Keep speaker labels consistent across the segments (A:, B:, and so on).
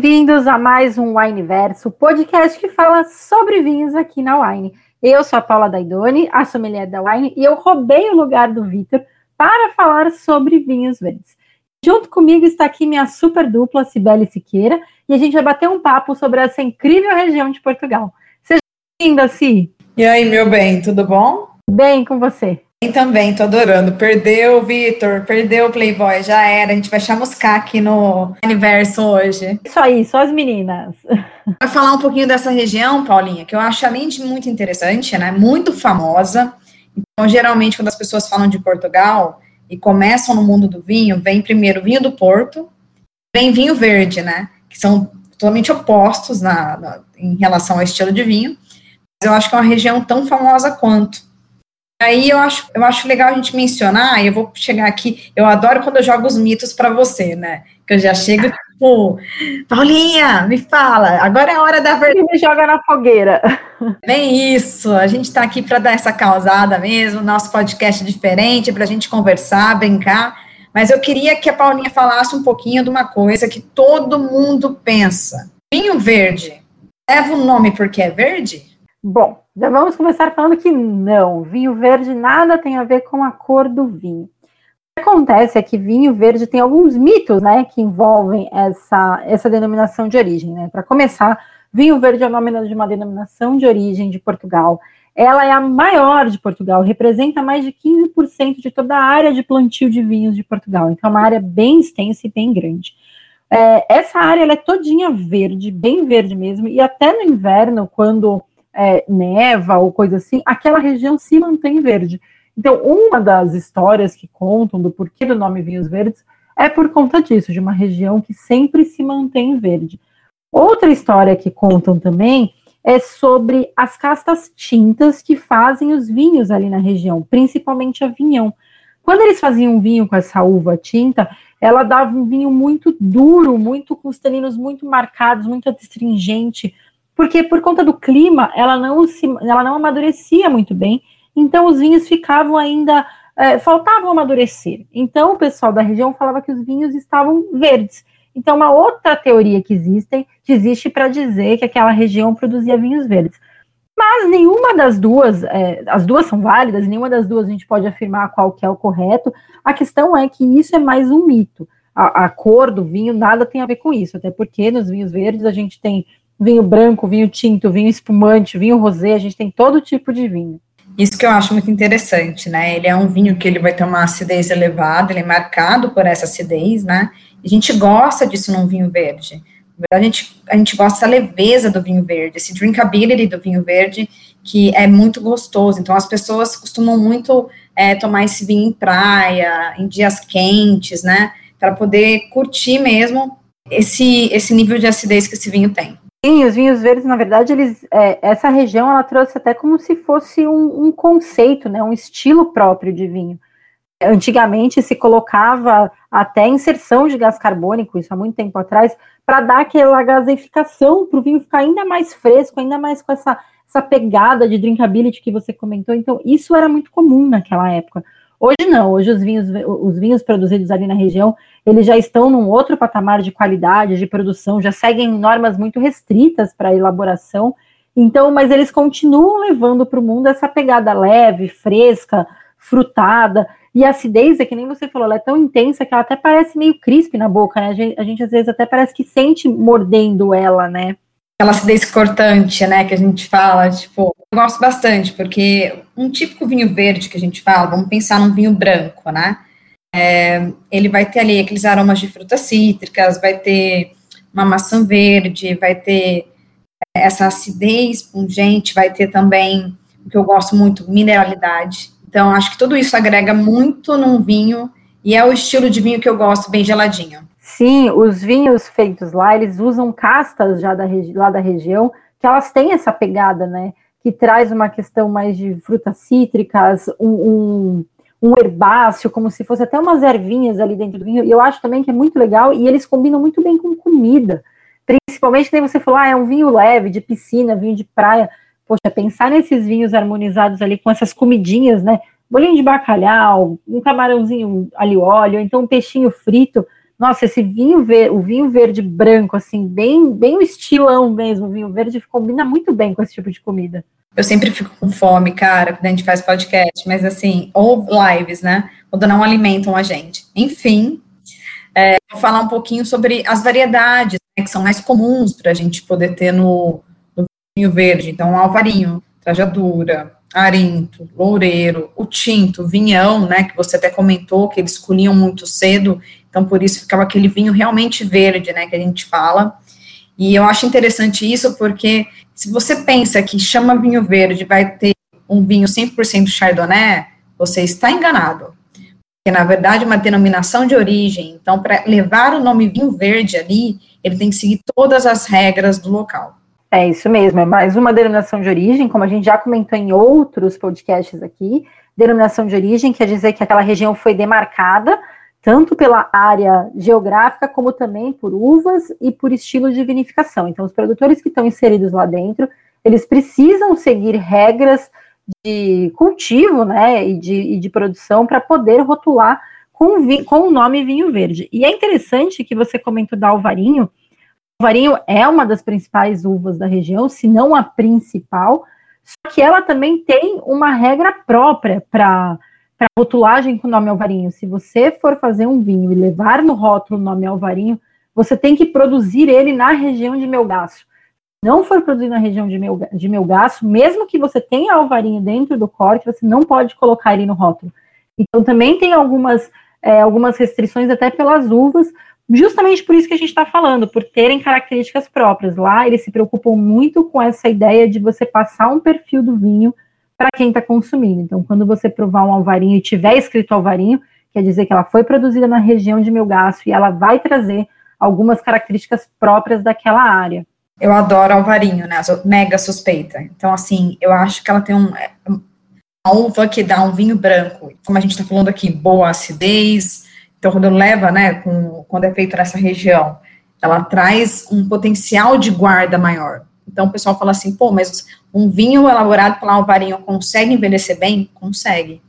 A: Bem-vindos a mais um Wineverso, podcast que fala sobre vinhos aqui na Wine. Eu sou a Paula Daidoni, a sommelier da Wine, e eu roubei o lugar do Vitor para falar sobre vinhos verdes. Junto comigo está aqui minha super dupla, Cibele Siqueira, e a gente vai bater um papo sobre essa incrível região de Portugal. Seja bem-vinda, Si.
B: E aí, meu bem, tudo bom?
A: Bem com você.
B: Bem também, tô adorando. Perdeu, Vitor, perdeu o Playboy, já era. A gente vai chamuscar aqui no universo hoje.
A: Isso aí, só as meninas.
B: Vai falar um pouquinho dessa região, Paulinha, que eu acho, além de muito interessante, né, muito famosa. Então, geralmente, quando as pessoas falam de Portugal e começam no mundo do vinho, vem primeiro vinho do Porto, vem vinho verde, né, que são totalmente opostos na, na em relação ao estilo de vinho. Mas eu acho que é uma região tão famosa quanto. Aí eu acho, eu acho legal a gente mencionar, e eu vou chegar aqui, eu adoro quando eu jogo os mitos para você, né? Que eu já chego, tipo, Paulinha, me fala, agora é a hora da verdade.
A: me joga na fogueira.
B: Bem isso, a gente está aqui para dar essa causada mesmo, nosso podcast é diferente, para a gente conversar, brincar. Mas eu queria que a Paulinha falasse um pouquinho de uma coisa que todo mundo pensa. Vinho verde, leva o nome porque é verde?
A: Bom, já vamos começar falando que não, vinho verde nada tem a ver com a cor do vinho. O que acontece é que vinho verde tem alguns mitos, né, que envolvem essa, essa denominação de origem, né. Para começar, vinho verde é o nome de uma denominação de origem de Portugal. Ela é a maior de Portugal, representa mais de 15% de toda a área de plantio de vinhos de Portugal. Então, é uma área bem extensa e bem grande. É, essa área é todinha verde, bem verde mesmo, e até no inverno, quando é, neva ou coisa assim, aquela região se mantém verde. Então, uma das histórias que contam do porquê do nome Vinhos Verdes é por conta disso, de uma região que sempre se mantém verde. Outra história que contam também é sobre as castas tintas que fazem os vinhos ali na região, principalmente a vinhão. Quando eles faziam um vinho com essa uva tinta, ela dava um vinho muito duro, muito com os taninos muito marcados, muito astringente, porque por conta do clima, ela não, se, ela não amadurecia muito bem, então os vinhos ficavam ainda, é, faltavam amadurecer. Então o pessoal da região falava que os vinhos estavam verdes. Então, uma outra teoria que, existem, que existe para dizer que aquela região produzia vinhos verdes. Mas nenhuma das duas, é, as duas são válidas, nenhuma das duas a gente pode afirmar qual que é o correto. A questão é que isso é mais um mito. A, a cor do vinho nada tem a ver com isso, até porque nos vinhos verdes a gente tem vinho branco, vinho tinto, vinho espumante, vinho rosé, a gente tem todo tipo de vinho.
B: Isso que eu acho muito interessante, né? Ele é um vinho que ele vai ter uma acidez elevada, ele é marcado por essa acidez, né? A gente gosta disso num vinho verde. A gente, a gente gosta da leveza do vinho verde, esse drinkability do vinho verde, que é muito gostoso. Então, as pessoas costumam muito é, tomar esse vinho em praia, em dias quentes, né? Para poder curtir mesmo esse, esse nível de acidez que esse vinho tem.
A: Sim, os vinhos verdes, na verdade, eles, é, essa região ela trouxe até como se fosse um, um, conceito, né, um estilo próprio de vinho. Antigamente se colocava até inserção de gás carbônico, isso há muito tempo atrás, para dar aquela gaseificação para o vinho ficar ainda mais fresco, ainda mais com essa, essa pegada de drinkability que você comentou. Então, isso era muito comum naquela época. Hoje não, hoje os vinhos, os vinhos produzidos ali na região, eles já estão num outro patamar de qualidade, de produção, já seguem normas muito restritas para elaboração. Então, mas eles continuam levando para o mundo essa pegada leve, fresca, frutada. E a acidez, é que nem você falou, ela é tão intensa que ela até parece meio crisp na boca, né? A gente, a gente às vezes até parece que sente mordendo ela, né?
B: Aquela acidez cortante, né, que a gente fala, tipo, eu gosto bastante, porque um típico vinho verde que a gente fala, vamos pensar num vinho branco, né, é, ele vai ter ali aqueles aromas de frutas cítricas, vai ter uma maçã verde, vai ter essa acidez pungente, vai ter também, o que eu gosto muito, mineralidade. Então, acho que tudo isso agrega muito num vinho, e é o estilo de vinho que eu gosto, bem geladinho.
A: Sim, os vinhos feitos lá, eles usam castas já da, lá da região, que elas têm essa pegada, né? Que traz uma questão mais de frutas cítricas, um, um, um herbáceo, como se fosse até umas ervinhas ali dentro do vinho. E eu acho também que é muito legal e eles combinam muito bem com comida. Principalmente, nem você falou, ah, é um vinho leve, de piscina, vinho de praia. Poxa, pensar nesses vinhos harmonizados ali com essas comidinhas, né? Bolinho de bacalhau, um camarãozinho ali óleo, então um peixinho frito nossa, esse vinho verde, o vinho verde branco, assim, bem, bem o estilão mesmo, o vinho verde combina muito bem com esse tipo de comida.
B: Eu sempre fico com fome, cara, quando a gente faz podcast, mas assim, ou lives, né? Quando não alimentam a gente. Enfim, é, vou falar um pouquinho sobre as variedades né, que são mais comuns para a gente poder ter no, no vinho verde. Então, alvarinho, trajadura, arinto, loureiro, o tinto, vinhão, né, que você até comentou que eles colhiam muito cedo, então por isso ficava aquele vinho realmente verde, né, que a gente fala. E eu acho interessante isso porque se você pensa que chama vinho verde vai ter um vinho 100% Chardonnay, você está enganado. Porque, na verdade, é uma denominação de origem. Então, para levar o nome vinho verde ali, ele tem que seguir todas as regras do local.
A: É isso mesmo, é mais uma denominação de origem, como a gente já comentou em outros podcasts aqui. Denominação de origem quer dizer que aquela região foi demarcada tanto pela área geográfica, como também por uvas e por estilo de vinificação. Então, os produtores que estão inseridos lá dentro, eles precisam seguir regras de cultivo né, e, de, e de produção para poder rotular com, com o nome vinho verde. E é interessante que você comentou da Alvarinho, o varinho é uma das principais uvas da região, se não a principal, só que ela também tem uma regra própria para rotulagem com o nome alvarinho. Se você for fazer um vinho e levar no rótulo o nome alvarinho, você tem que produzir ele na região de Melgaço. Não for produzido na região de, de Melgaço, mesmo que você tenha alvarinho dentro do corte, você não pode colocar ele no rótulo. Então também tem algumas, é, algumas restrições até pelas uvas, justamente por isso que a gente está falando, por terem características próprias. Lá eles se preocupam muito com essa ideia de você passar um perfil do vinho para quem está consumindo. Então, quando você provar um alvarinho e tiver escrito alvarinho, quer dizer que ela foi produzida na região de Melgaço e ela vai trazer algumas características próprias daquela área.
B: Eu adoro alvarinho, né? Mega suspeita. Então, assim, eu acho que ela tem um, uma uva que dá um vinho branco. Como a gente está falando aqui, boa acidez, então, quando leva, né, com, quando é feito nessa região, ela traz um potencial de guarda maior. Então, o pessoal fala assim, pô, mas um vinho elaborado pela Alvarinho consegue envelhecer bem? Consegue.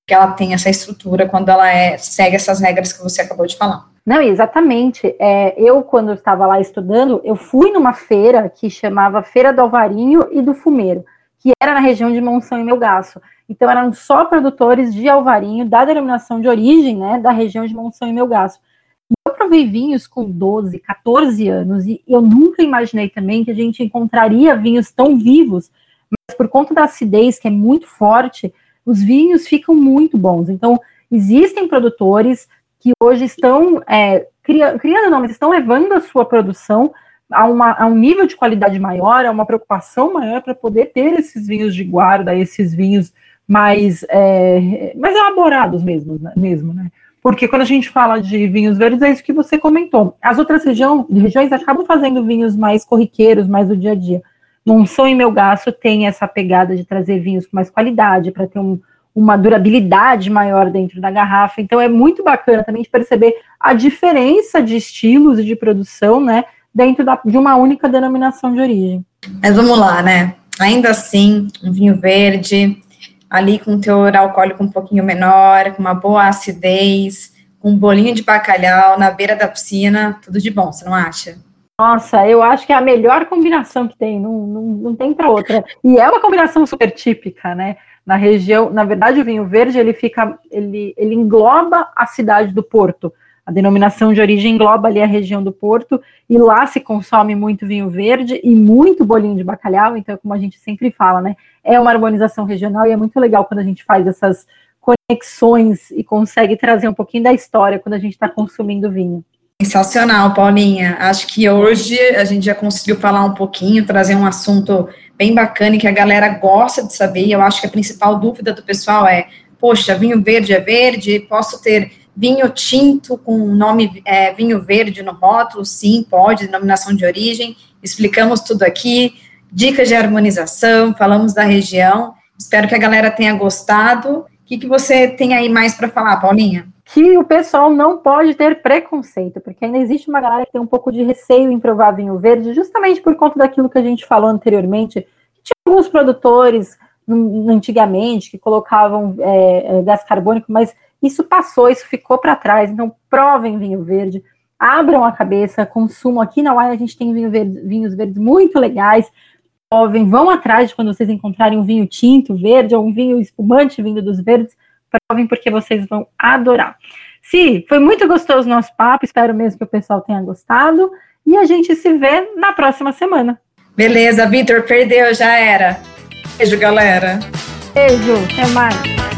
B: Porque ela tem essa estrutura quando ela é, segue essas regras que você acabou de falar.
A: Não, exatamente. É, eu, quando estava lá estudando, eu fui numa feira que chamava Feira do Alvarinho e do Fumeiro, que era na região de Monção e Melgaço. Então, eram só produtores de alvarinho da denominação de origem, né, da região de Monção e Melgaço. Eu provei vinhos com 12, 14 anos e eu nunca imaginei também que a gente encontraria vinhos tão vivos, mas por conta da acidez que é muito forte, os vinhos ficam muito bons. Então, existem produtores que hoje estão é, criando, não, mas estão levando a sua produção a, uma, a um nível de qualidade maior, a uma preocupação maior para poder ter esses vinhos de guarda, esses vinhos mais, é, mais elaborados mesmo, né, mesmo, né? Porque quando a gente fala de vinhos verdes, é isso que você comentou. As outras região, regiões acabam fazendo vinhos mais corriqueiros, mais do dia a dia. Monção e Melgaço tem essa pegada de trazer vinhos com mais qualidade, para ter um, uma durabilidade maior dentro da garrafa. Então é muito bacana também de perceber a diferença de estilos e de produção, né, dentro da, de uma única denominação de origem.
B: Mas vamos lá, né? Ainda assim, um vinho verde ali com teor alcoólico um pouquinho menor, com uma boa acidez, com um bolinho de bacalhau na beira da piscina, tudo de bom, você não acha?
A: Nossa, eu acho que é a melhor combinação que tem, não, não, não tem para outra. E é uma combinação super típica, né? Na região, na verdade, o vinho verde ele fica, ele, ele engloba a cidade do Porto. A denominação de origem engloba ali a região do Porto, e lá se consome muito vinho verde e muito bolinho de bacalhau, então, como a gente sempre fala, né? É uma harmonização regional e é muito legal quando a gente faz essas conexões e consegue trazer um pouquinho da história quando a gente está consumindo vinho.
B: Sensacional, Paulinha. Acho que hoje a gente já conseguiu falar um pouquinho, trazer um assunto bem bacana e que a galera gosta de saber. Eu acho que a principal dúvida do pessoal é: poxa, vinho verde é verde, posso ter Vinho tinto com nome é, vinho verde no rótulo, sim, pode, denominação de origem. Explicamos tudo aqui, dicas de harmonização, falamos da região. Espero que a galera tenha gostado. O que, que você tem aí mais para falar, Paulinha?
A: Que o pessoal não pode ter preconceito, porque ainda existe uma galera que tem um pouco de receio em provar vinho verde, justamente por conta daquilo que a gente falou anteriormente. Tinha alguns produtores antigamente que colocavam é, é, gás carbônico, mas isso passou, isso ficou para trás. Então, provem vinho verde. abram a cabeça, consumam. Aqui na Wine a gente tem vinho verde, vinhos verdes muito legais. Provem, vão atrás de quando vocês encontrarem um vinho tinto, verde, ou um vinho espumante vindo dos verdes. Provem porque vocês vão adorar. Si, foi muito gostoso o nosso papo. Espero mesmo que o pessoal tenha gostado. E a gente se vê na próxima semana.
B: Beleza, Vitor, perdeu, já era. Beijo, galera.
A: Beijo, até mais.